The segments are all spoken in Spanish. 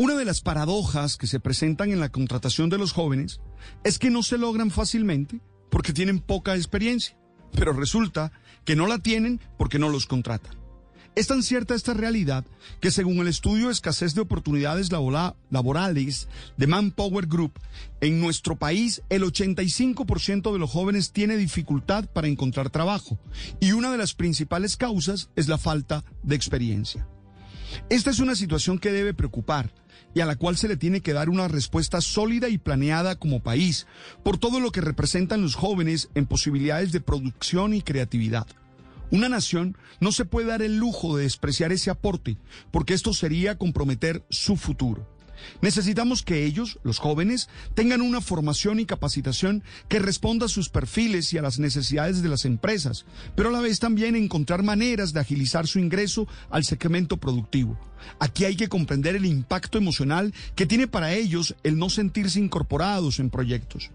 Una de las paradojas que se presentan en la contratación de los jóvenes es que no se logran fácilmente porque tienen poca experiencia, pero resulta que no la tienen porque no los contratan. Es tan cierta esta realidad que según el estudio escasez de oportunidades laborales de Manpower Group, en nuestro país el 85% de los jóvenes tiene dificultad para encontrar trabajo y una de las principales causas es la falta de experiencia. Esta es una situación que debe preocupar y a la cual se le tiene que dar una respuesta sólida y planeada como país, por todo lo que representan los jóvenes en posibilidades de producción y creatividad. Una nación no se puede dar el lujo de despreciar ese aporte, porque esto sería comprometer su futuro. Necesitamos que ellos, los jóvenes, tengan una formación y capacitación que responda a sus perfiles y a las necesidades de las empresas, pero a la vez también encontrar maneras de agilizar su ingreso al segmento productivo. Aquí hay que comprender el impacto emocional que tiene para ellos el no sentirse incorporados en proyectos.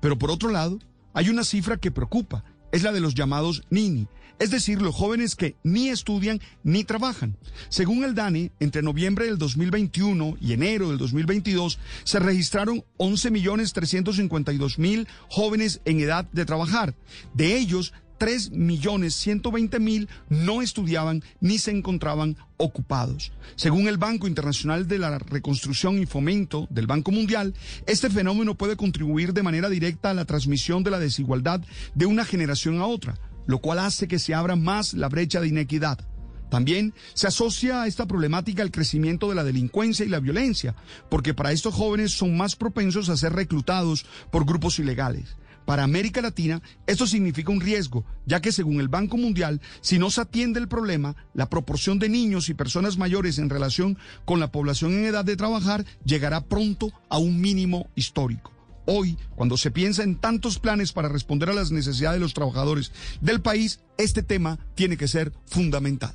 Pero por otro lado, hay una cifra que preocupa, es la de los llamados NINI, es decir, los jóvenes que ni estudian ni trabajan. Según el DANE, entre noviembre del 2021 y enero del 2022 se registraron 11.352.000 jóvenes en edad de trabajar. De ellos, 3.120.000 no estudiaban ni se encontraban ocupados. Según el Banco Internacional de la Reconstrucción y Fomento del Banco Mundial, este fenómeno puede contribuir de manera directa a la transmisión de la desigualdad de una generación a otra lo cual hace que se abra más la brecha de inequidad. También se asocia a esta problemática el crecimiento de la delincuencia y la violencia, porque para estos jóvenes son más propensos a ser reclutados por grupos ilegales. Para América Latina, esto significa un riesgo, ya que según el Banco Mundial, si no se atiende el problema, la proporción de niños y personas mayores en relación con la población en edad de trabajar llegará pronto a un mínimo histórico. Hoy, cuando se piensa en tantos planes para responder a las necesidades de los trabajadores del país, este tema tiene que ser fundamental.